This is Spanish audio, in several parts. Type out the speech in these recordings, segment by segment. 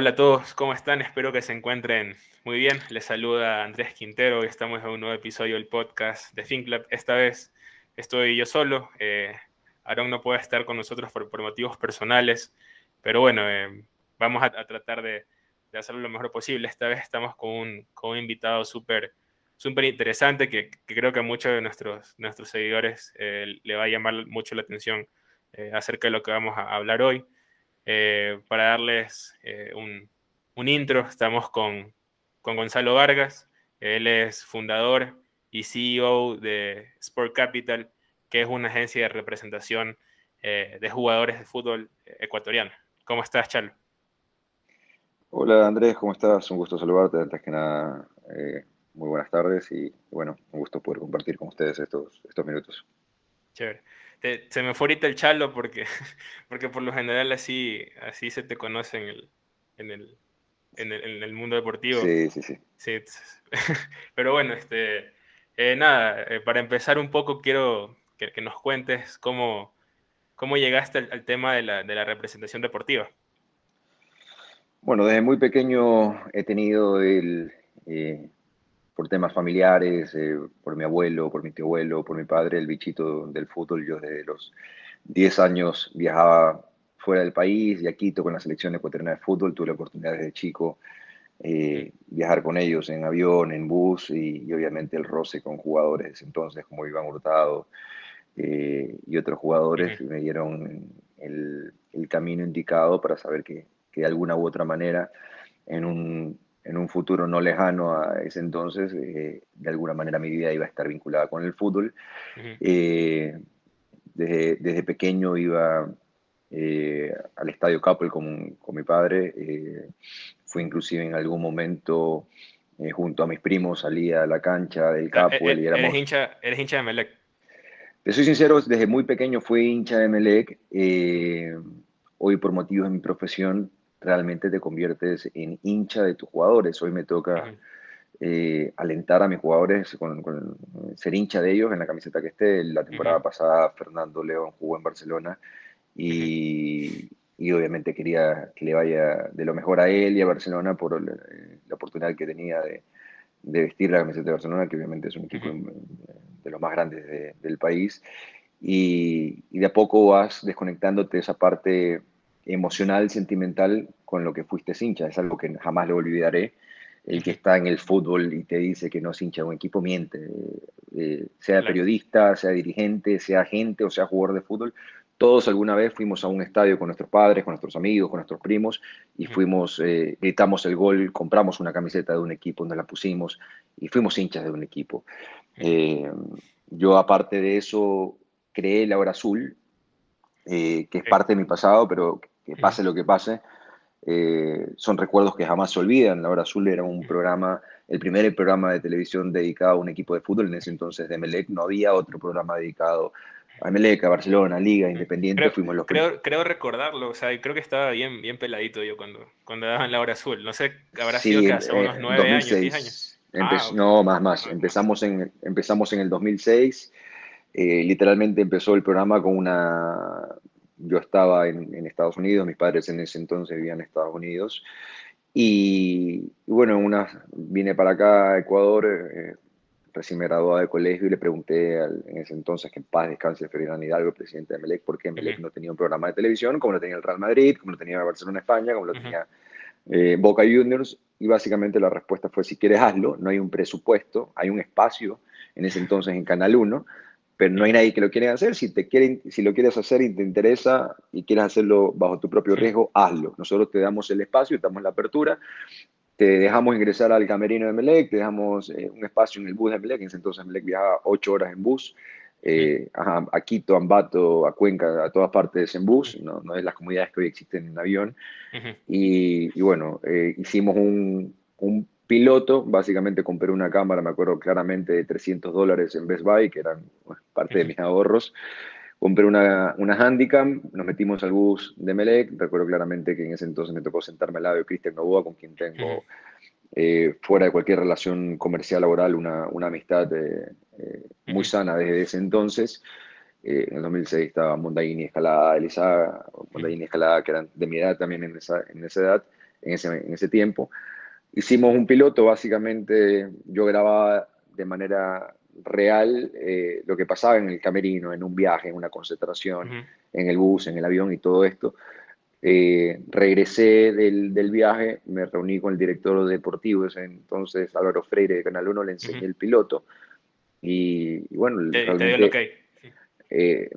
Hola a todos, ¿cómo están? Espero que se encuentren muy bien. Les saluda Andrés Quintero y estamos en un nuevo episodio del podcast de FinClub. Esta vez estoy yo solo. Eh, no puede estar con nosotros por, motivos personales, pero bueno, eh, vamos a, tratar de, hacerlo lo mejor posible. Esta vez estamos con un, con invitado súper súper interesante que, creo que a muchos de nuestros, nuestros seguidores eh, le va a llamar mucho la atención eh, acerca de lo que vamos a hablar hoy. Eh, para darles un, un, intro, estamos con, con, Gonzalo Vargas. Él es fundador y CEO de Sport Capital, que es una agencia de representación de jugadores de fútbol ecuatoriano. ¿Cómo estás, Charlo? Hola Andrés, ¿cómo estás? Un gusto saludarte. Antes que nada, muy buenas tardes y bueno, un gusto poder compartir con ustedes estos, estos minutos. Chévere. se me fue ahorita el chalo porque, porque por lo general así, así se te conoce en el, en el, en el, en el mundo deportivo. Sí, sí, sí. sí pero bueno, este, eh, nada, eh, para empezar un poco quiero que, que nos cuentes cómo, cómo llegaste al, tema de la, de la, representación deportiva. Bueno, desde muy pequeño he tenido el, eh, por temas familiares, eh, por mi abuelo, por mi tío abuelo, por mi padre, el bichito del fútbol. Yo desde los 10 años viajaba fuera del país y a Quito con la selección ecuatoriana de fútbol. Tuve la oportunidad desde chico eh, viajar con ellos en avión, en bus y, obviamente el roce con jugadores entonces como Iván Hurtado eh, y otros jugadores que me dieron el, el, camino indicado para saber que, que de alguna u otra manera en un en un futuro no lejano a ese entonces, eh, de alguna manera mi vida iba a estar vinculada con el fútbol. Eh, desde, desde, pequeño iba eh, al Estadio Capel con, con mi padre. fui inclusive en algún momento junto a mis primos, salía a la cancha del Capel. y éramos... ¿Eres hincha, eres hincha de Melec? Te soy sincero, desde muy pequeño fui hincha de Melec. hoy por motivos de mi profesión realmente te conviertes en hincha de tus jugadores. Hoy me toca eh, alentar a mis jugadores con, ser hincha de ellos en la camiseta que esté. La temporada pasada Fernando León jugó en Barcelona y, y, obviamente quería que le vaya de lo mejor a él y a Barcelona por la, oportunidad que tenía de, de, vestir la camiseta de Barcelona, que obviamente es un equipo de los más grandes del país. Y, y, de a poco vas desconectándote de esa parte emocional, sentimental con lo que fuiste hincha. Es algo que jamás lo olvidaré. El que está en el fútbol y te dice que no es hincha de un equipo miente. Eh, sea periodista, sea dirigente, sea agente o sea jugador de fútbol. Todos alguna vez fuimos a un estadio con nuestros padres, con nuestros amigos, con nuestros primos y fuimos, eh, gritamos el gol, compramos una camiseta de un equipo, nos la pusimos y fuimos hinchas de un equipo. Eh, yo aparte de eso creé la hora azul, que es parte de mi pasado, pero que pase lo que pase, eh, son recuerdos que jamás se olvidan. La Hora Azul era un programa, el primer programa de televisión dedicado a un equipo de fútbol, en ese entonces de Melec, no había otro programa dedicado a Melec, a Barcelona, Liga, Independiente, creo, fuimos los creo, creo recordarlo, o sea, creo que estaba bien, bien peladito yo cuando, cuando daban la Hora Azul. No sé, habrá sido que hace unos nueve años, diez años. Ah, no, más, más. Ah, empezamos, en, empezamos en el 2006. Eh, literalmente empezó el programa con una yo estaba en, Estados Unidos, mis padres en ese entonces vivían en Estados Unidos. Y, bueno, una, vine para acá a Ecuador, eh, recién me graduaba de colegio y le pregunté en ese entonces, que en paz descanse Ferdinand Hidalgo, presidente de Melec, por qué Melec no tenía un programa de televisión como lo tenía el Real Madrid, como lo tenía Barcelona España, como lo tenía eh, Boca Juniors. Y básicamente la respuesta fue, si quieres hazlo, no hay un presupuesto, hay un espacio en ese entonces en Canal 1 pero no hay nadie que lo quiera hacer. Si, te quieren, si lo quieres hacer y te interesa y quieres hacerlo bajo tu propio riesgo, hazlo. Nosotros te damos el espacio, te damos la apertura, te dejamos ingresar al camerino de Melec, te dejamos eh, un espacio en el bus de Melec. En ese entonces Melec viajaba ocho horas en bus. Eh, a, Quito, a Ambato, a Cuenca, a todas partes en bus, no, no es las comunidades que hoy existen en avión. y, bueno, eh, hicimos un, un piloto, básicamente compré una cámara, me acuerdo claramente, de 300 dólares en Best Buy, que eran parte de mis ahorros. Compré una, una Handicam, nos metimos al bus de Melec. Recuerdo claramente que en ese entonces me tocó sentarme al lado de Cristian Novoa, con quien tengo, eh, fuera de cualquier relación comercial laboral, una, una amistad eh, eh, muy sana desde ese entonces. en el 2006 estaba Mondaini Escalada, Elisa, Mondaini Escalada, que eran de mi edad también en esa, en esa edad en ese, en ese tiempo. Hicimos un piloto, básicamente yo grababa de manera real eh, lo que pasaba en el camerino, en un viaje, en una concentración, en el bus, en el avión y todo esto. Eh, regresé del, del, viaje, me reuní con el director deportivo, entonces Álvaro Freire de Canal 1, le enseñé el piloto. Y, bueno, realmente, eh,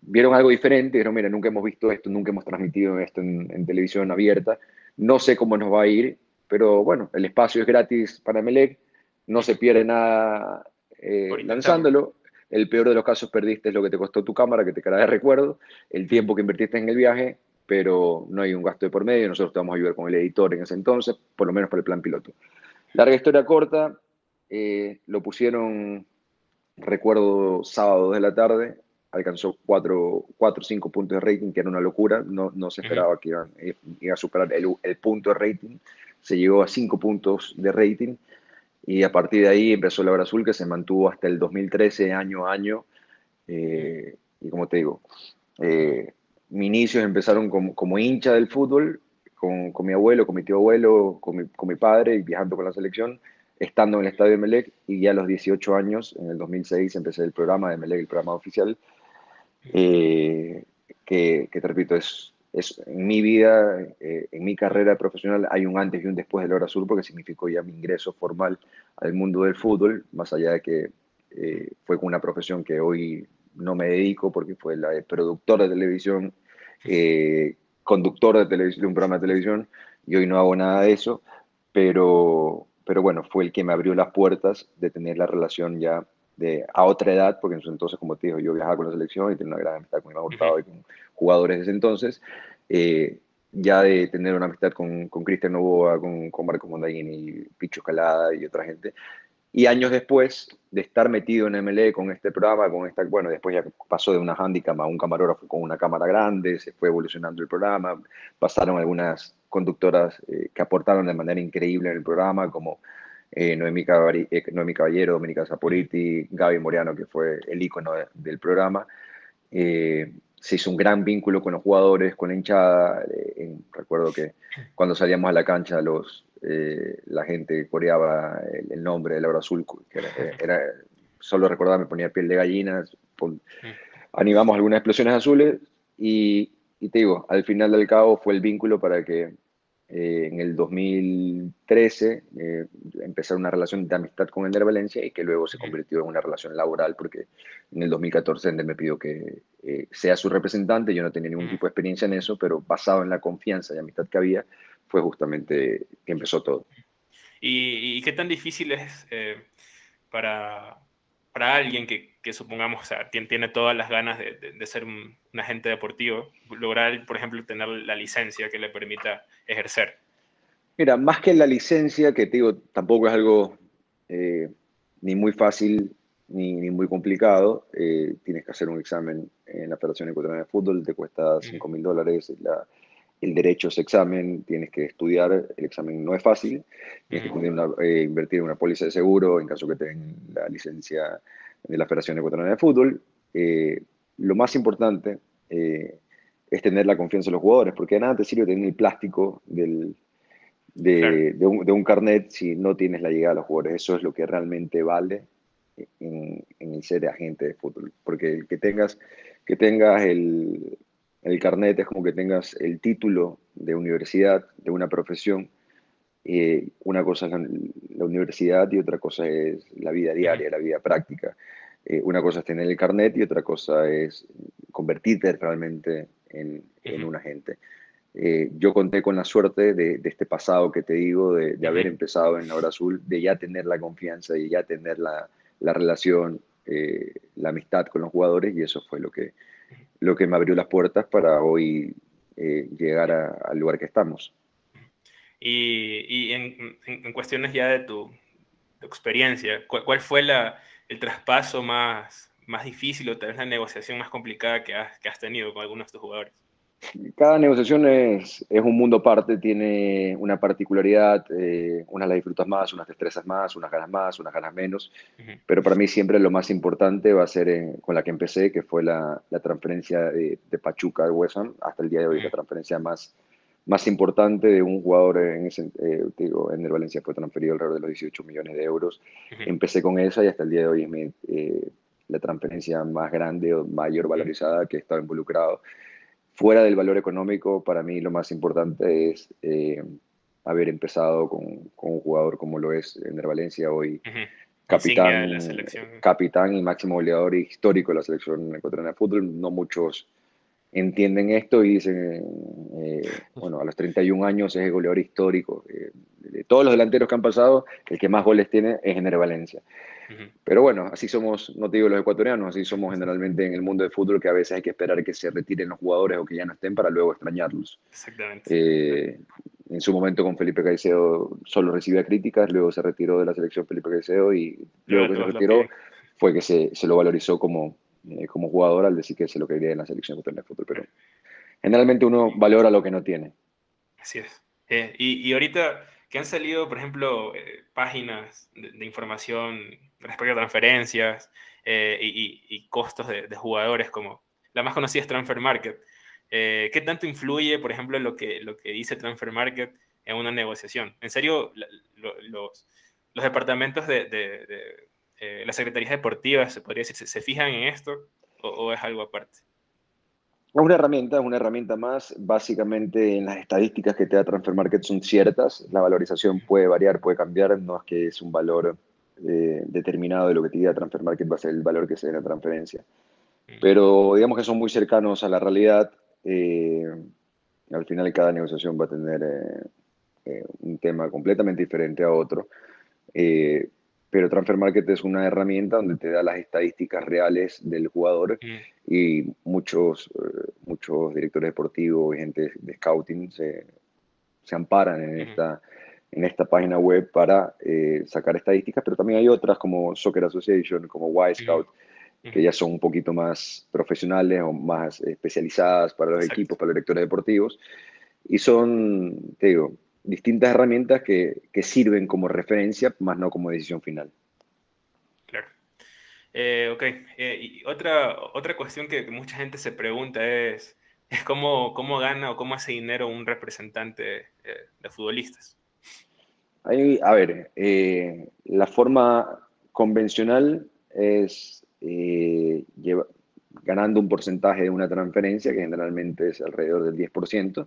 vieron algo diferente, dijeron, mira, nunca hemos visto esto, nunca hemos transmitido esto en, televisión abierta, no sé cómo nos va a ir, pero bueno, el espacio es gratis para Melec, no se pierde nada eh, lanzándolo. El peor de los casos perdiste es lo que te costó tu cámara, que te quedará de recuerdo, el tiempo que invertiste en el viaje, pero no hay un gasto de por medio, nosotros te vamos a ayudar con el editor en ese entonces, por lo menos para el plan piloto. Larga historia corta, eh, lo pusieron, recuerdo, sábado de la tarde, alcanzó 4 o 5 puntos de rating, que era una locura, no, no se esperaba que iba, iba a superar el, el, punto de rating, se llegó a 5 puntos de rating, y a partir de ahí empezó la hora azul que se mantuvo hasta el 2013, año a año. Eh, y como te digo, eh, mis inicios empezaron como, como, hincha del fútbol, con, con, mi abuelo, con mi tío abuelo, con mi, con mi, padre, viajando con la selección, estando en el estadio de Melec, y ya a los 18 años, en el 2006, empecé el programa de Melec, el programa oficial, eh, que, que, te repito, es en mi vida, eh, en mi carrera profesional, hay un antes y un después del Hora Azul porque significó ya mi ingreso formal al mundo del fútbol, más allá de que eh, fue con una profesión que hoy no me dedico porque fue la de productor de televisión, eh, conductor de, televisión, de un programa de televisión, y hoy no hago nada de eso, pero, pero bueno, fue el que me abrió las puertas de tener la relación ya de, a otra edad, porque en ese entonces, como te digo, yo viajaba con la selección y tenía una gran amistad con Iván Hurtado y con jugadores de ese entonces. Eh, ya de tener una amistad con Cristian Novoa, con, con Marco Mondagini, Picho Escalada y otra gente. Y años después de estar metido en MLE con este programa, con esta, bueno, después ya pasó de una handicam a un camarógrafo con una cámara grande, se fue evolucionando el programa, pasaron algunas conductoras eh, que aportaron de manera increíble en el programa, como eh, Noemí, Caballero, Dominica Saporiti, Gaby Moriano, que fue el ícono del programa. Eh, se hizo un gran vínculo con los jugadores, con la hinchada. Eh, recuerdo que cuando salíamos a la cancha, los, la gente coreaba el, nombre de Laura Azul, que era, solo recordaba, me ponía piel de gallinas. animamos algunas explosiones azules y, y te digo, al final del cabo fue el vínculo para que eh, en el 2013 eh, empezar una relación de amistad con Ender Valencia y que luego se convirtió en una relación laboral porque en el 2014 Ender me pidió que eh, sea su representante, yo no tenía ningún tipo de experiencia en eso, pero basado en la confianza y amistad que había, fue justamente que empezó todo. ¿Y, qué tan difícil es para, para alguien que, que supongamos, o sea, tiene, tiene, todas las ganas de, de, ser un, agente deportivo, lograr, por ejemplo, tener la licencia que le permita ejercer? Mira, más que la licencia, que te digo, tampoco es algo eh, ni muy fácil ni, ni muy complicado, eh, tienes que hacer un examen en la Federación Ecuatoriana de Fútbol, te cuesta 5 mil dólares, el derecho es examen, tienes que estudiar, el examen no es fácil, tienes que eh, invertir en una póliza de seguro en caso que tengan la licencia de la Federación Ecuatoriana de Fútbol. Eh, lo más importante eh, es tener la confianza de los jugadores, porque de nada te sirve tener el plástico del, de, de, un, de, un, carnet si no tienes la llegada de los jugadores. Eso es lo que realmente vale en, en el ser agente de fútbol, porque que tengas, que tengas el, el carnet es como que tengas el título de universidad, de una profesión. Eh, una cosa es la, universidad y otra cosa es la vida diaria, la vida práctica. Eh, una cosa es tener el carnet y otra cosa es convertirte realmente en, en un agente. Eh, yo conté con la suerte de, de, este pasado que te digo, de, de haber empezado en la hora azul, de ya tener la confianza y ya tener la, la relación, la amistad con los jugadores y eso fue lo que, lo que me abrió las puertas para hoy eh, llegar al lugar que estamos. Y, y en, en, cuestiones ya de tu, experiencia, ¿cuál, fue la, el traspaso más, más difícil o tal vez la negociación más complicada que has, que has tenido con algunos de tus jugadores? Cada negociación es, es, un mundo aparte, tiene una particularidad, eh, unas las disfrutas más, unas te estresas más, unas ganas más, unas ganas menos, uh -huh. pero para mí siempre lo más importante va a ser eh, con la que empecé, que fue la, la transferencia de, de, Pachuca al West Ham, hasta el día de hoy uh -huh. la transferencia más, más importante de un jugador en ese, eh, digo, en el Valencia fue transferido alrededor de los 18 millones de euros. Empecé con esa y hasta el día de hoy es mi, eh, la transferencia más grande o mayor valorizada que he estado involucrado. Fuera del valor económico, para mí lo más importante es eh, haber empezado con, con, un jugador como lo es en el Valencia hoy. Capitán, capitán y máximo goleador histórico de la selección ecuatoriana de fútbol. No muchos entienden esto y dicen, eh, bueno, a los 31 años es el goleador histórico. Eh, de todos los delanteros que han pasado, el que más goles tiene es Ener Valencia. Pero bueno, así somos, no te digo los ecuatorianos, así somos generalmente en el mundo del fútbol, que a veces hay que esperar que se retiren los jugadores o que ya no estén para luego extrañarlos. Exactamente. Eh, en su momento con Felipe Caicedo solo recibía críticas, luego se retiró de la selección Felipe Caicedo y luego que se retiró fue que se, se lo valorizó como, eh, como jugador al decir que se lo quería en la selección de fútbol, pero generalmente uno valora lo que no tiene. Así es. Eh, y, y, ahorita que han salido, por ejemplo, eh, páginas de, información respecto a transferencias y, y, costos de, jugadores, como la más conocida es Transfer Market. ¿Qué tanto influye, por ejemplo, lo que, lo que dice Transfer Market en una negociación? En serio, los, los departamentos de eh, las secretarías deportivas, se podría decir, se, fijan en esto o, es algo aparte? Es una herramienta, es una herramienta más. Básicamente, en las estadísticas que te da Transfer Market son ciertas. La valorización puede variar, puede cambiar. No es que es un valor eh, determinado de lo que te diga Transfer Market va a ser el valor que se dé en la transferencia. Pero digamos que son muy cercanos a la realidad. Eh, al final, cada negociación va a tener un tema completamente diferente a otro pero Transfer Market es una herramienta donde te da las estadísticas reales del jugador mm. y muchos, eh, muchos directores deportivos y gente de scouting se, se amparan en, esta, en esta página web para eh, sacar estadísticas, pero también hay otras como Soccer Association, como Y Scout, que ya son un poquito más profesionales o más especializadas para los equipos, para los directores deportivos, y son, te digo, distintas herramientas que, que, sirven como referencia, más no como decisión final. Claro. Eh, ok. Eh, y otra, otra cuestión que, mucha gente se pregunta es, es cómo, cómo gana o cómo hace dinero un representante eh, de futbolistas. Ahí, a ver, la forma convencional es lleva, ganando un porcentaje de una transferencia, que generalmente es alrededor del 10%,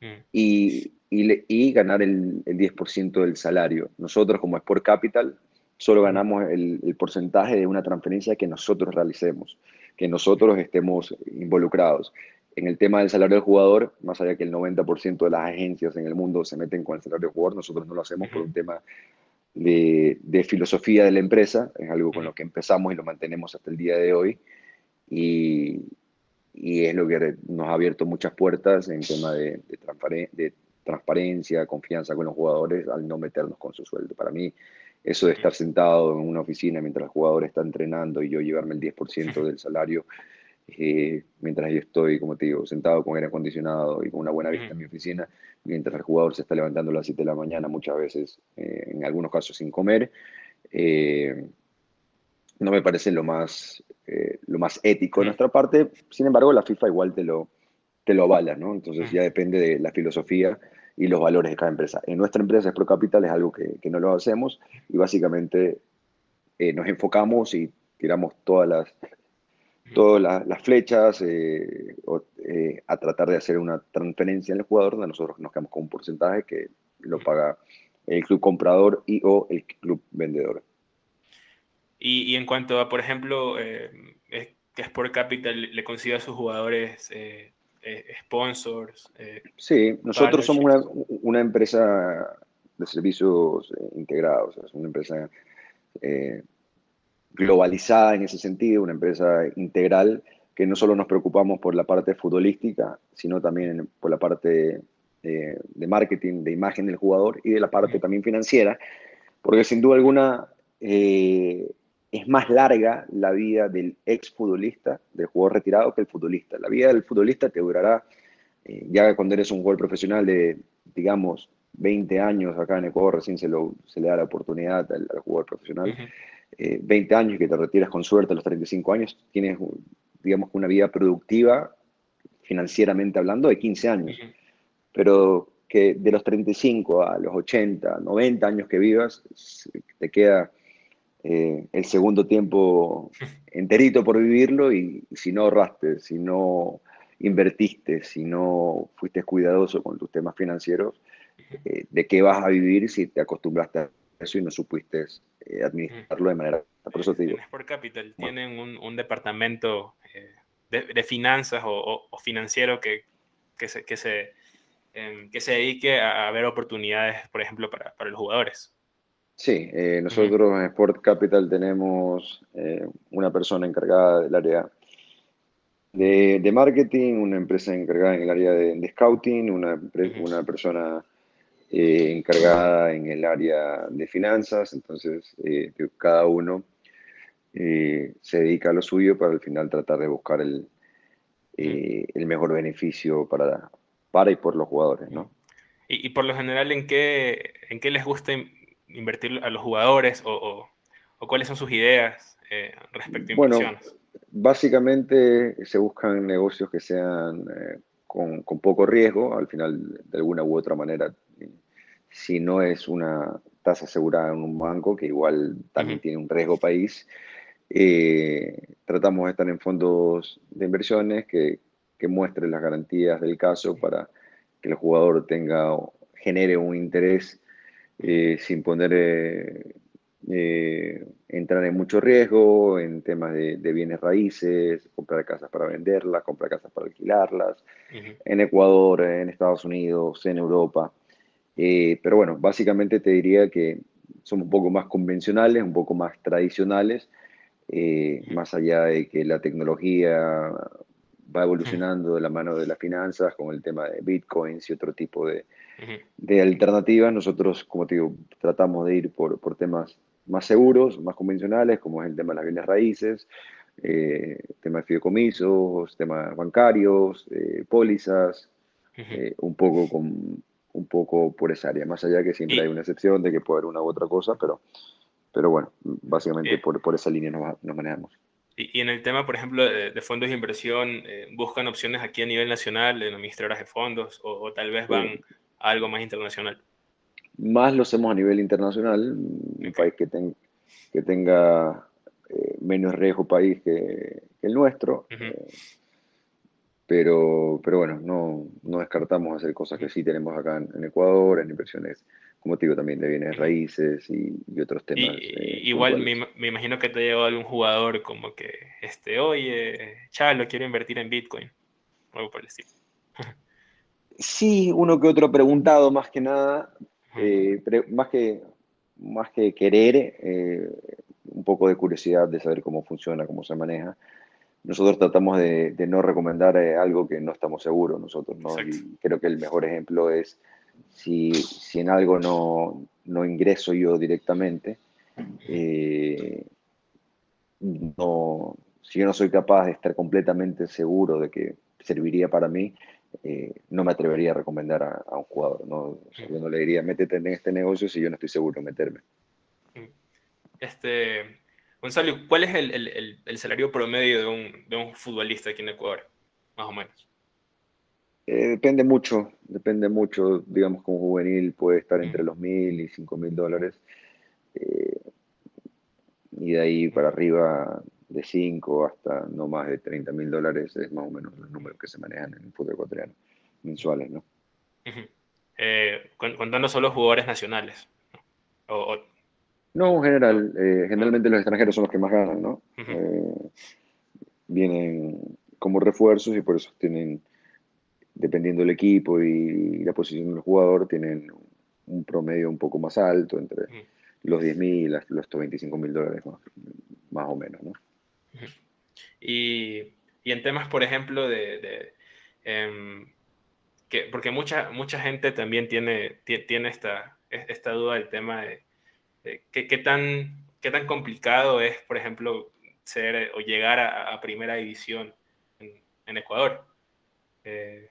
mm. y y, ganar el, el 10% del salario. Nosotros como Sport Capital solo ganamos el, el, porcentaje de una transferencia que nosotros realicemos, que nosotros estemos involucrados. En el tema del salario del jugador, más allá que el 90% de las agencias en el mundo se meten con el salario del jugador, nosotros no lo hacemos por un tema de, de filosofía de la empresa, es algo con lo que empezamos y lo mantenemos hasta el día de hoy. Y, y es lo que nos ha abierto muchas puertas en tema de, de, de transparencia, confianza con los jugadores al no meternos con su sueldo. Para mí, eso de estar sentado en una oficina mientras el jugador está entrenando y yo llevarme el 10% del salario, eh, mientras yo estoy, como te digo, sentado con aire acondicionado y con una buena vista en mi oficina, mientras el jugador se está levantando a las 7 de la mañana, muchas veces, eh, en algunos casos sin comer, eh, no me parece lo más, lo más ético de nuestra parte. Sin embargo, la FIFA igual te lo, te lo avala, ¿no? Entonces ya depende de la filosofía y los valores de cada empresa. En nuestra empresa, Pro Capital, es algo que, que no lo hacemos y básicamente eh, nos enfocamos y tiramos todas las, todas las, flechas eh, eh, a tratar de hacer una transferencia en el jugador donde nosotros nos quedamos con un porcentaje que lo paga el club comprador y o el club vendedor. Y, y en cuanto a, por ejemplo, que Sport Capital le consiga a sus jugadores eh, sponsors. Eh, sí, nosotros somos una, una, empresa de servicios eh, integrados, es una empresa globalizada en ese sentido, una empresa integral que no solo nos preocupamos por la parte futbolística, sino también por la parte de marketing, de imagen del jugador y de la parte también financiera, porque sin duda alguna es más larga la vida del ex futbolista, del jugador retirado, que el futbolista. La vida del futbolista te durará, eh, ya cuando eres un jugador profesional de, digamos, 20 años acá en Ecuador, recién se, lo, se le da la oportunidad al, jugador profesional, 20 eh, años que te retiras con suerte a los 35 años, tienes, digamos, una vida productiva, financieramente hablando, de 15 años. pero que de los 35 a los 80, 90 años que vivas, te queda eh, el segundo tiempo enterito por vivirlo y, si no ahorraste, si no invertiste, si no fuiste cuidadoso con tus temas financieros, eh, ¿de qué vas a vivir si te acostumbraste a eso y no supiste eh, administrarlo de manera... Por eso te digo. Capital tienen un, departamento de, finanzas o, financiero que, que se, Em, que se dedique a, ver oportunidades, por ejemplo, para, para los jugadores. Sí, eh, nosotros en Sport Capital tenemos eh, una persona encargada del área de, de, marketing, una empresa encargada en el área de, scouting, una, una persona eh, encargada en el área de finanzas, entonces cada uno se dedica a lo suyo para al final tratar de buscar el, el mejor beneficio para, para y por los jugadores, ¿no? Y, por lo general, ¿en qué, ¿en qué les gusta invertir a los jugadores o, cuáles son sus ideas eh, respecto a inversiones? Bueno, básicamente se buscan negocios que sean eh, con, poco riesgo, al final, de alguna u otra manera, si no es una tasa asegurada en un banco, que igual también tiene un riesgo país, eh, tratamos de estar en fondos de inversiones que, que muestre las garantías del caso para que el jugador tenga, genere un interés eh, sin poner, eh, eh, entrar en mucho riesgo en temas de, bienes raíces, comprar casas para venderlas, comprar casas para alquilarlas, en Ecuador, en Estados Unidos, en Europa. pero bueno, básicamente te diría que somos un poco más convencionales, un poco más tradicionales, más allá de que la tecnología va evolucionando de la mano de las finanzas con el tema de bitcoins y otro tipo de, de alternativas. Nosotros, como te digo, tratamos de ir por, por, temas más seguros, más convencionales, como es el tema de las bienes raíces, eh, tema de fideicomisos, temas bancarios, eh, pólizas, eh, un poco con un poco por esa área, más allá que siempre hay una excepción de que puede haber una u otra cosa, pero, pero bueno, básicamente por, por esa línea nos, nos manejamos. Y, en el tema, por ejemplo, de, fondos de inversión, eh, ¿buscan opciones aquí a nivel nacional de administradoras de fondos o, tal vez van a algo más internacional? Más lo hacemos a nivel internacional, un país que, que tenga eh, menos riesgo país que, el nuestro. Eh, pero, pero bueno, no, no, descartamos hacer cosas que sí tenemos acá en, en Ecuador, en inversiones como te digo, también de bienes raíces y, otros temas. Eh, igual me, imagino que te llegó algún jugador como que, este, oye, Chalo, quiero invertir en Bitcoin, algo por el estilo. Sí, uno que otro preguntado más que nada, eh, más, que, más que querer, eh, un poco de curiosidad de saber cómo funciona, cómo se maneja. Nosotros tratamos de, no recomendar algo que no estamos seguros nosotros, ¿no? Y creo que el mejor ejemplo es si, si en algo no, no, ingreso yo directamente, eh, no, si yo no soy capaz de estar completamente seguro de que serviría para mí, eh, no me atrevería a recomendar a, un jugador. ¿no? yo no le diría, métete en este negocio si yo no estoy seguro de meterme. Este, Gonzalo, ¿cuál es el, el, el salario promedio de un, de un futbolista aquí en Ecuador? Más o menos. Eh, depende mucho, depende mucho, digamos, como juvenil puede estar entre los mil y cinco mil dólares. Eh, y de ahí para arriba, de 5 hasta no más de 30 mil dólares, es más o menos los números que se manejan en el fútbol ecuatoriano, mensuales, ¿no? Eh, contando solo jugadores nacionales. No, en general, generalmente los extranjeros son los que más ganan, ¿no? vienen como refuerzos y por eso tienen dependiendo del equipo y la posición del jugador, tienen un promedio un poco más alto, entre los 10 mil y los 25 mil dólares más, o menos. ¿no? Y, en temas, por ejemplo, de... Em, que, porque mucha, mucha gente también tiene, tiene esta, esta duda del tema de, qué, tan, qué tan complicado es, por ejemplo, ser o llegar a, primera división en, Ecuador. Eh,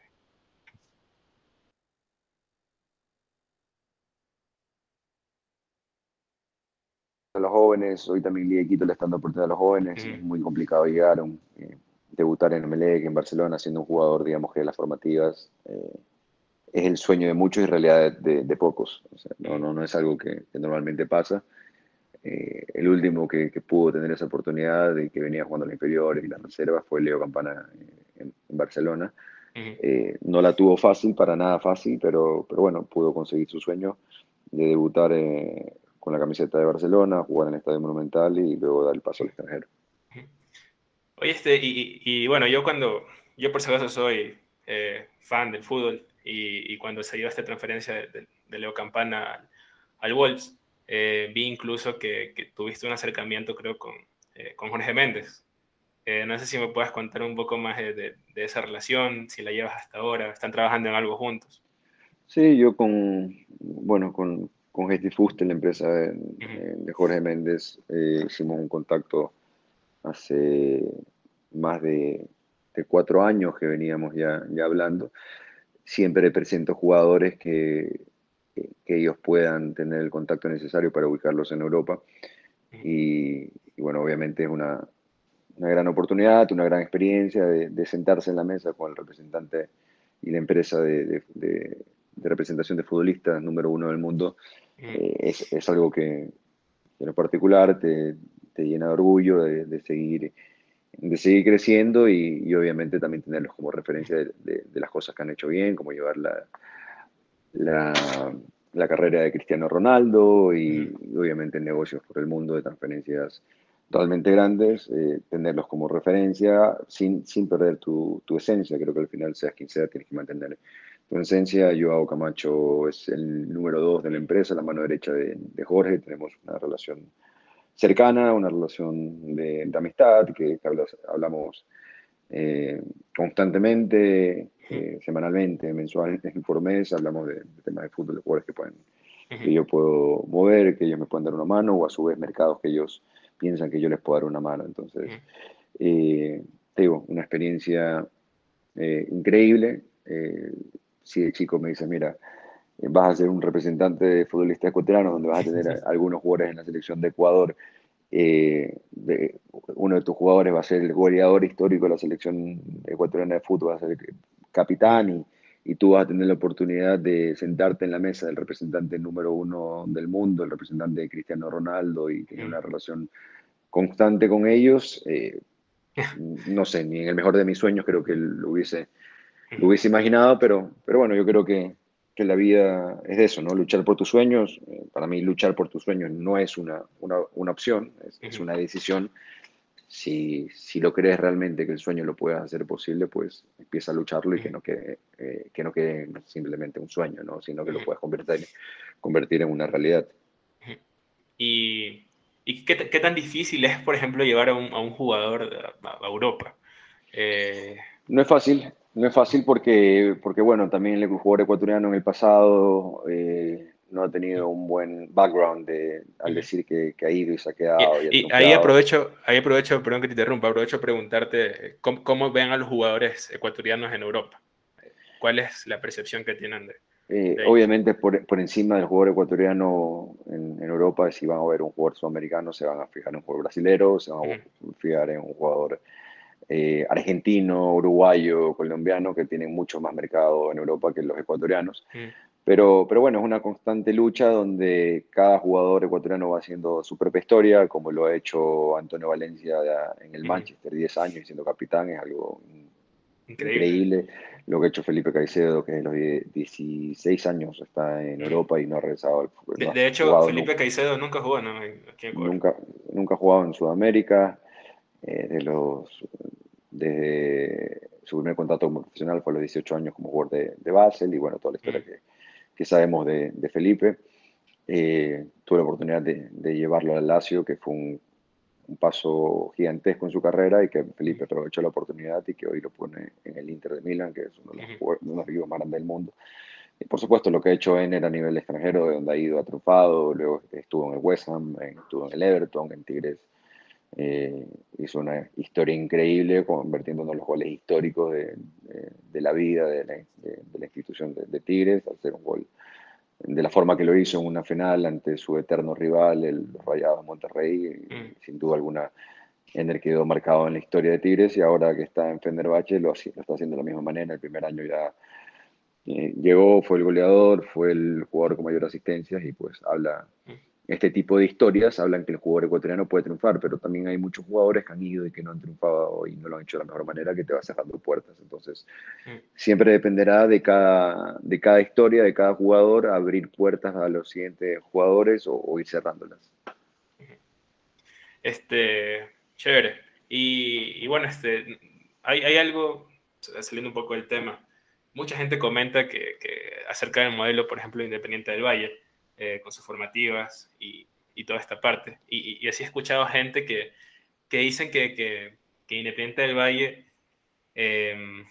a los jóvenes, hoy también Liga Quito le están dando oportunidad a los jóvenes, es muy complicado llegar, a eh, debutar en Emelec, en Barcelona, siendo un jugador, digamos, que de las formativas, eh, es el sueño de muchos y realidad de, pocos. no, no, no es algo que, normalmente pasa. Eh, el último que, pudo tener esa oportunidad y que venía jugando en la inferior y la reserva fue Leo Campana en, Barcelona. Eh, no la tuvo fácil, para nada fácil, pero, pero bueno, pudo conseguir su sueño de debutar eh, con la camiseta de Barcelona, jugar en el Estadio Monumental y luego dar el paso al extranjero. Oye, este, y, bueno, yo cuando, yo por si acaso soy fan del fútbol y, cuando se dio esta transferencia de, Leo Campana al, Wolves, vi incluso que, tuviste un acercamiento, creo, con, con Jorge Méndez. Eh, no sé si me puedes contar un poco más de, esa relación, si la llevas hasta ahora, están trabajando en algo juntos. Sí, yo con, bueno, con, con Fuste, la empresa de, Jorge Méndez, eh, hicimos un contacto hace más de, cuatro años que veníamos ya, ya hablando. Siempre presento jugadores que, que ellos puedan tener el contacto necesario para ubicarlos en Europa. y, bueno, obviamente es una, una gran oportunidad, una gran experiencia de, sentarse en la mesa con el representante y la empresa de, representación de futbolistas número uno del mundo. Mm. Eh, es, algo que, en lo particular te, llena de orgullo de, seguir de seguir creciendo y, obviamente también tenerlos como referencia de, las cosas que han hecho bien, como llevar la, la, carrera de Cristiano Ronaldo y, y, obviamente negocios por el mundo de transferencias totalmente grandes, eh, tenerlos como referencia sin, sin perder tu, tu, esencia. Creo que al final, seas quien sea, tienes que mantener tu esencia. Joao Camacho es el número dos de la empresa, la mano derecha de, de Jorge. Tenemos una relación cercana, una relación de, amistad, que, hablamos eh, constantemente, eh, semanalmente, mensualmente, por mes. Hablamos de, temas de fútbol, de jugadores que, pueden, que yo puedo mover, que ellos me pueden dar una mano, o a su vez mercados que ellos piensan que yo les puedo dar una mano. Entonces, eh, te digo, una experiencia eh, increíble. Eh, si el chico me dice, mira, vas a ser un representante de futbolistas ecuatorianos, donde vas a tener algunos jugadores en la selección de Ecuador, uno de tus jugadores va a ser el goleador histórico de la selección ecuatoriana de fútbol, va a ser el capitán y, y tú vas a tener la oportunidad de sentarte en la mesa del representante número uno del mundo, el representante de Cristiano Ronaldo y tener una relación constante con ellos, eh, no sé, ni en el mejor de mis sueños creo que lo hubiese, lo hubiese imaginado, pero, pero bueno, yo creo que, que la vida es eso, ¿no? Luchar por tus sueños, eh, para mí luchar por tus sueños no es una, una, una opción, es, es, una decisión. Si, si, lo crees realmente que el sueño lo puedas hacer posible, pues empieza a lucharlo y que no quede, eh, que no quede simplemente un sueño, ¿no? sino que lo puedas convertir, convertir en una realidad. Y ¿Y qué, qué, tan difícil es, por ejemplo, llevar a un, a un jugador a, Europa? Eh... No es fácil, no es fácil porque, porque bueno, también el jugador ecuatoriano en el pasado eh, no ha tenido un buen background de, al decir que, que, ha ido y se ha quedado. Y, ahí aprovecho, ahí aprovecho, perdón que te interrumpa, aprovecho a preguntarte cómo, cómo ven a los jugadores ecuatorianos en Europa. ¿Cuál es la percepción que tienen de, eh, obviamente por, por, encima del jugador ecuatoriano en, en, Europa, si van a ver un jugador sudamericano, se van a fijar en un jugador brasilero, se van a fijar en un jugador eh, argentino, uruguayo, colombiano, que tienen mucho más mercado en Europa que los ecuatorianos. Pero, pero bueno, es una constante lucha donde cada jugador ecuatoriano va haciendo su propia historia, como lo ha hecho Antonio Valencia en el Manchester, 10 años siendo capitán, es algo increíble. Lo que ha hecho Felipe Caicedo, que de los 16 años está en Europa y no ha regresado al fútbol. de, hecho, Felipe Caicedo nunca jugó ¿no? Aquí en nunca, nunca ha jugado en Sudamérica. Eh, de los, desde su primer contrato profesional fue a los 18 años como jugador de, de Basel y bueno, toda la historia que, que, sabemos de, de Felipe. Eh, tuve la oportunidad de, de, llevarlo al Lazio, que fue un un paso gigantesco en su carrera y que Felipe aprovechó la oportunidad y que hoy lo pone en el Inter de Milán, que es uno de los, equipos más grandes del mundo. Y por supuesto, lo que ha hecho Ener a nivel extranjero, de donde ha ido a triunfado, luego estuvo en el West Ham, estuvo en el Everton, en Tigres. Eh, hizo una historia increíble, convirtiendo uno de los goles históricos de, de, la vida de la, de la institución de, Tigres, ser un gol de la forma que lo hizo en una final ante su eterno rival, el Rayado Monterrey. Mm. Sin duda alguna, Ener quedó marcado en la historia de Tigres y ahora que está en Fenerbahce lo, lo está haciendo de la misma manera. El primer año ya Eh, llegó, fue el goleador, fue el jugador con mayor asistencias y pues habla, mm. Este tipo de historias hablan que el jugador ecuatoriano puede triunfar, pero también hay muchos jugadores que han ido y que no han triunfado y no lo han hecho de la mejor manera, que te va cerrando puertas. Entonces, mm. siempre dependerá de cada, de cada historia, de cada jugador, abrir puertas a los siguientes jugadores o, ir cerrándolas. Este, chévere. Y, bueno, este, hay, hay algo, saliendo un poco del tema, mucha gente comenta que, acerca del modelo, por ejemplo, Independiente del Valle, eh, con sus formativas y, toda esta parte. Y, así he escuchado gente que, dicen que, Independiente del Valle em,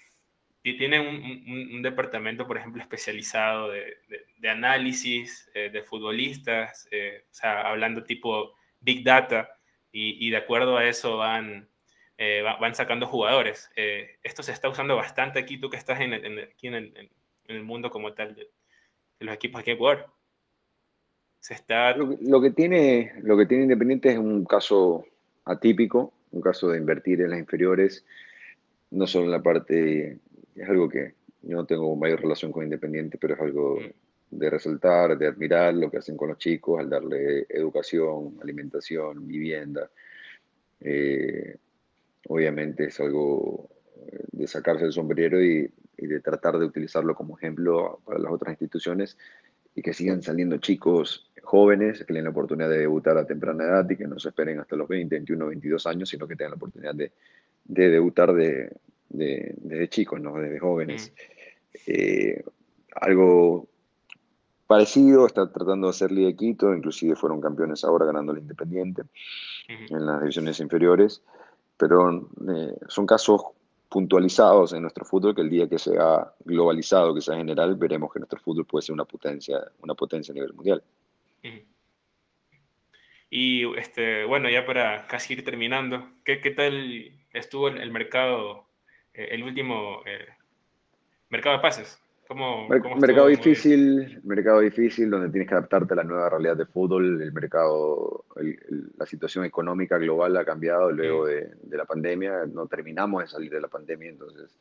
tiene un, departamento, por ejemplo, especializado de, análisis eh, de futbolistas, eh, o sea, hablando tipo Big Data, y de acuerdo a eso van eh, van sacando jugadores. Eh, esto se está usando bastante aquí, tú que estás en, aquí en el, mundo como tal de, los equipos aquí en Ecuador. Se está... Lo, que tiene, lo que tiene Independiente es un caso atípico, un caso de invertir en las inferiores, no solo en la parte, es algo que yo no tengo mayor relación con Independiente, pero es algo mm. de resaltar, de admirar lo que hacen con los chicos al darle educación, alimentación, vivienda. Eh, obviamente es algo eh, de sacarse el sombrero y, de tratar de utilizarlo como ejemplo para las otras instituciones y que sigan saliendo chicos jóvenes que tienen la oportunidad de debutar a temprana edad y que no se esperen hasta los 20, 21, 22 años, sino que tengan la oportunidad de, debutar de, desde chicos, ¿no? desde jóvenes. Mm. Eh, algo parecido está tratando de hacer Liga Quito, inclusive fueron campeones ahora ganando el Independiente en las divisiones inferiores pero eh, son casos puntualizados en nuestro fútbol que el día que sea globalizado, que sea general, veremos que nuestro fútbol puede ser una potencia, una potencia a nivel mundial. Y este, bueno, ya para casi ir terminando, ¿qué, qué tal estuvo el, mercado, eh, el último eh, mercado de pases? mercado difícil, mercado difícil donde tienes que adaptarte a la nueva realidad de fútbol, el mercado, la situación económica global ha cambiado luego de, la pandemia, no terminamos de salir de la pandemia, entonces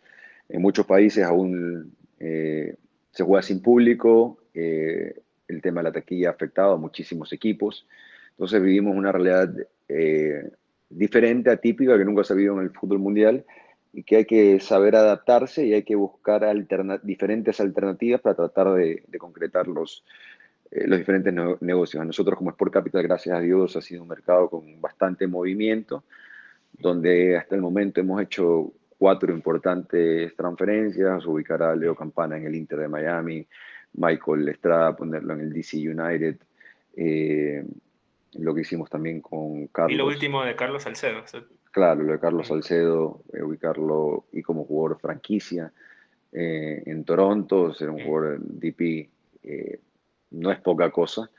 en muchos países aún eh, se juega sin público, eh, el tema de la taquilla ha afectado a muchísimos equipos, entonces vivimos una realidad eh, diferente, atípica, que nunca se ha vivido en el fútbol mundial, y que hay que saber adaptarse y hay que buscar diferentes alternativas para tratar de, concretar los, eh, los diferentes negocios. A nosotros como Sport Capital, gracias a Dios, ha sido un mercado con bastante movimiento, donde hasta el momento hemos hecho cuatro importantes transferencias, ubicar a Leo Campana en el Inter de Miami, Michael Estrada, ponerlo en el DC United, eh, lo que hicimos también con Carlos. Y lo último de Carlos Salcedo. Claro, lo de Carlos Salcedo, eh, ubicarlo y como jugador franquicia eh, en Toronto, ser un jugador DP no es poca cosa.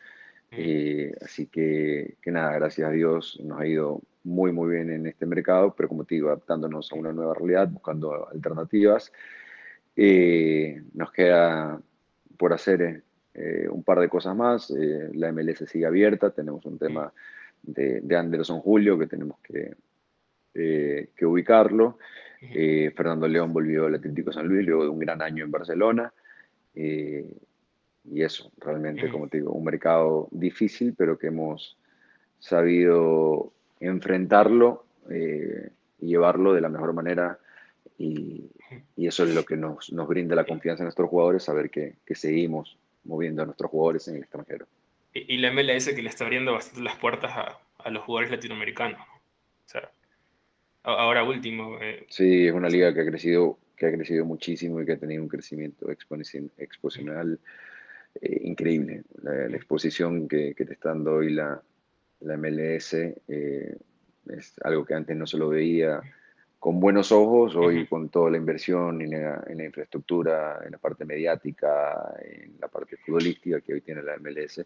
así que, que, nada, gracias a Dios nos ha ido muy, muy bien en este mercado, pero como te digo, adaptándonos a una nueva realidad, buscando alternativas. nos queda por hacer un par de cosas más. la MLS sigue abierta, tenemos un tema de, de Anderson Julio que tenemos que eh, que ubicarlo. Eh, Fernando León volvió al Atlético San Luis luego de un gran año en Barcelona. Eh, y eso, realmente, como te digo, un mercado difícil, pero que hemos sabido enfrentarlo y llevarlo de la mejor manera. Y, eso es lo que nos, nos, brinda la confianza en nuestros jugadores, saber que, que seguimos moviendo a nuestros jugadores en el extranjero. Y, la MLS que le está abriendo bastante las puertas a, a los jugadores latinoamericanos. O sea, ahora último. Eh. Sí, es una liga que ha crecido que ha crecido muchísimo y que ha tenido un crecimiento exponencial eh, increíble. La, exposición que, que, te está dando hoy la, la MLS eh, es algo que antes no se lo veía con buenos ojos, hoy con toda la inversión en la, en la, infraestructura, en la parte mediática, en la parte futbolística que hoy tiene la MLS,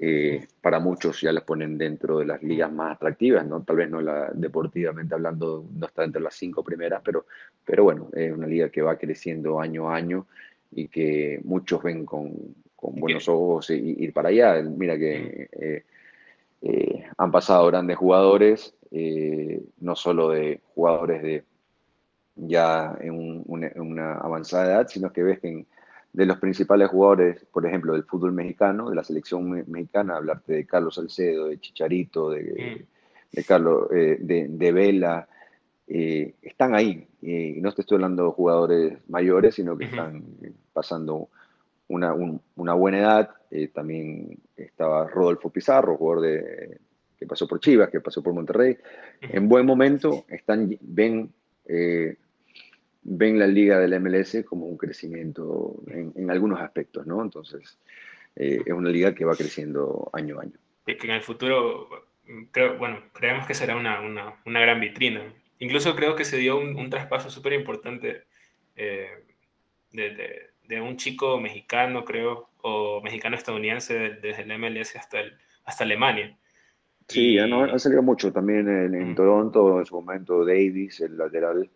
eh, para muchos ya las ponen dentro de las ligas más atractivas, ¿no? Tal vez no la, deportivamente hablando no está entre las cinco primeras, pero, pero bueno, es una liga que va creciendo año a año y que muchos ven con, con buenos ojos ir para allá. Mira que eh, eh, han pasado grandes jugadores, no solo de jugadores de ya en, una, avanzada edad, sino que ves que en de los principales jugadores, por ejemplo, del fútbol mexicano, de la selección mexicana, hablarte de Carlos Salcedo, de Chicharito, de, mm. de Carlos, eh, de, Vela, eh, están ahí. Y no te estoy hablando de jugadores mayores, sino que están pasando una, una buena edad. Eh, también estaba Rodolfo Pizarro, jugador de, que pasó por Chivas, que pasó por Monterrey. En buen momento, están, ven ven la liga del MLS como un crecimiento en, algunos aspectos, ¿no? Entonces, eh, es una liga que va creciendo año a año. Y que en el futuro, creo, bueno, creemos que será una, una, una gran vitrina. Incluso creo que se dio un, traspaso súper importante eh, de, de, un chico mexicano, creo, o mexicano-estadounidense desde el MLS hasta, el, hasta Alemania. Sí, ya no, ha salido mucho también en, en Toronto, en su momento Davis, el lateral,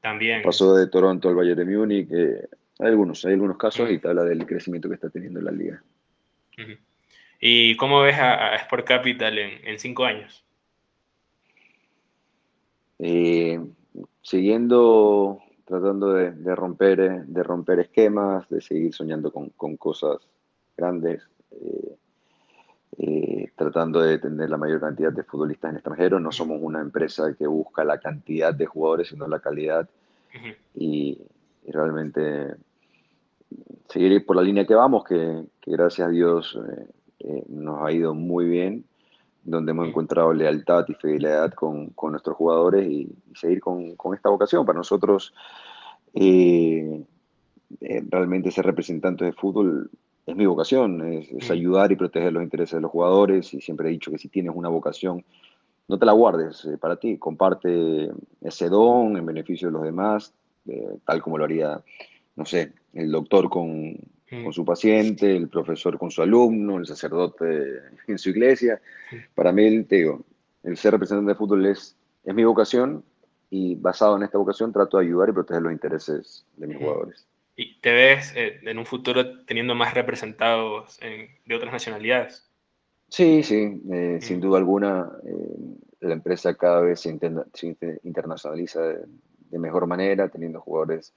también. Pasó de Toronto al Bayern de Múnich. Eh, hay algunos, hay algunos casos y te habla del crecimiento que está teniendo la liga. ¿Y cómo ves a, Sport Capital en, cinco años? Eh, siguiendo tratando de, romper, de romper esquemas, de seguir soñando con, cosas grandes, eh, tratando de tener la mayor cantidad de futbolistas en extranjero. No somos una empresa que busca la cantidad de jugadores, sino la calidad y, realmente seguir por la línea que vamos, que, gracias a Dios eh, eh, nos ha ido muy bien, donde hemos encontrado lealtad y fidelidad con, nuestros jugadores y, seguir con, esta vocación. Para nosotros, eh, realmente ser representantes de fútbol es mi vocación, es, ayudar y proteger los intereses de los jugadores y siempre he dicho que si tienes una vocación, no te la guardes eh, para ti, comparte ese don en beneficio de los demás, eh, tal como lo haría, no sé, el doctor con, con, su paciente, el profesor con su alumno, el sacerdote en su iglesia. Para mí, te digo, el ser representante de fútbol es, es mi vocación y basado en esta vocación trato de ayudar y proteger los intereses de mis jugadores. ¿Y te ves eh, en un futuro teniendo más representados de otras nacionalidades? Sí, sí, eh, sin duda alguna. Eh, la empresa cada vez se, internacionaliza de, mejor manera, teniendo jugadores.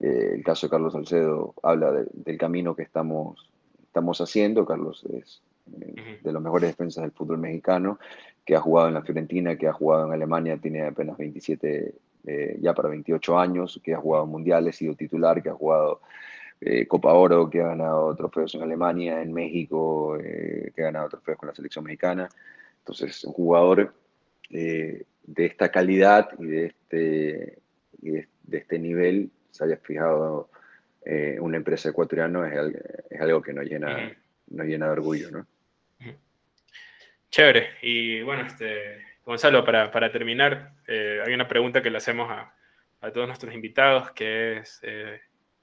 El caso de Carlos Salcedo habla del camino que estamos, estamos haciendo. Carlos es de los mejores defensas del fútbol mexicano, que ha jugado en la Fiorentina, que ha jugado en Alemania, tiene apenas 27, ya para 28 años, que ha jugado mundiales, sido titular, que ha jugado eh, Copa Oro, que ha ganado trofeos en Alemania, en México, eh, que ha ganado trofeos con la selección mexicana. Entonces, un jugador eh, de esta calidad y de este, de, este nivel se haya fijado una empresa ecuatoriana es, es, algo que nos llena, nos llena de orgullo, ¿no? Chévere. Y bueno, este, Gonzalo, para, para terminar, hay una pregunta que le hacemos a, a todos nuestros invitados, que es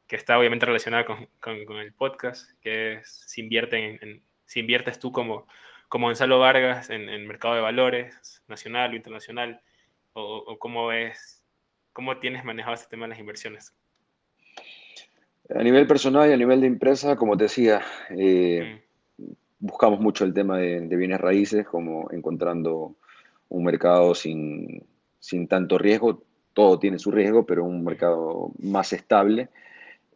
que está obviamente relacionada con, con, el podcast, que es si, invierten en, si inviertes tú como, como Gonzalo Vargas en, el mercado de valores, nacional o internacional, o, cómo ves, cómo tienes manejado este tema de las inversiones. A nivel personal y a nivel de empresa, como te decía, eh, mm. buscamos mucho el tema de, bienes raíces, como encontrando un mercado sin, sin tanto riesgo, todo tiene su riesgo, pero un mercado más estable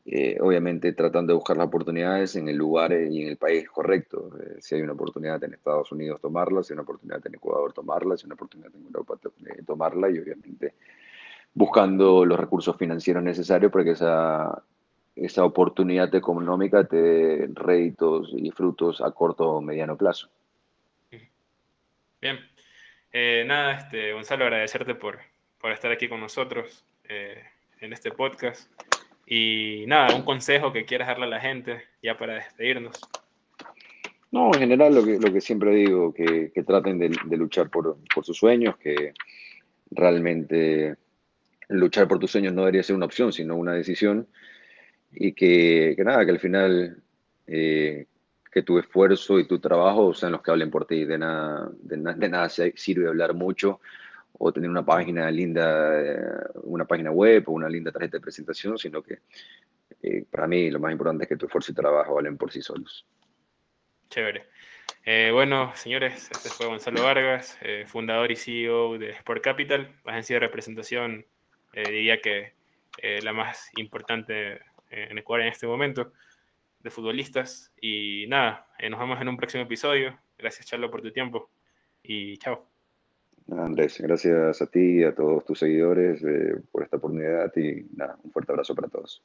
eh, obviamente tratando de buscar las oportunidades en el lugar y en el país correcto. Eh, si hay una oportunidad en Estados Unidos, tomarla, si hay una oportunidad en Ecuador, tomarla, si hay una oportunidad en Europa, eh, tomarla y obviamente buscando los recursos financieros necesarios para que esa, esa oportunidad económica te dé réditos y frutos a corto o mediano plazo. Bien. Nada, este, Gonzalo, agradecerte por, por estar aquí con nosotros en este podcast. Y nada, un consejo que quieras darle a la gente ya para despedirnos. No, en general lo que, lo que siempre digo, que, que traten de, luchar por, por, sus sueños, que realmente luchar por tus sueños no debería ser una opción, sino una decisión. Y que, que nada, que al final eh, que tu esfuerzo y tu trabajo sean los que hablen por ti. De nada, de, de nada sirve hablar mucho o tener una página linda, eh, una página web o una linda tarjeta de presentación, sino que eh, para mí lo más importante es que tu esfuerzo y trabajo valen por sí solos. Chévere. Eh, bueno, señores, este fue Gonzalo Vargas, fundador y CEO de Sport Capital, agencia de representación, diría que la más importante en Ecuador en este momento de futbolistas. Y nada, nos vemos en un próximo episodio. Gracias, Charlo, por tu tiempo. Y chao. Andrés, gracias a ti y a todos tus seguidores por esta oportunidad y nada, un fuerte abrazo para todos.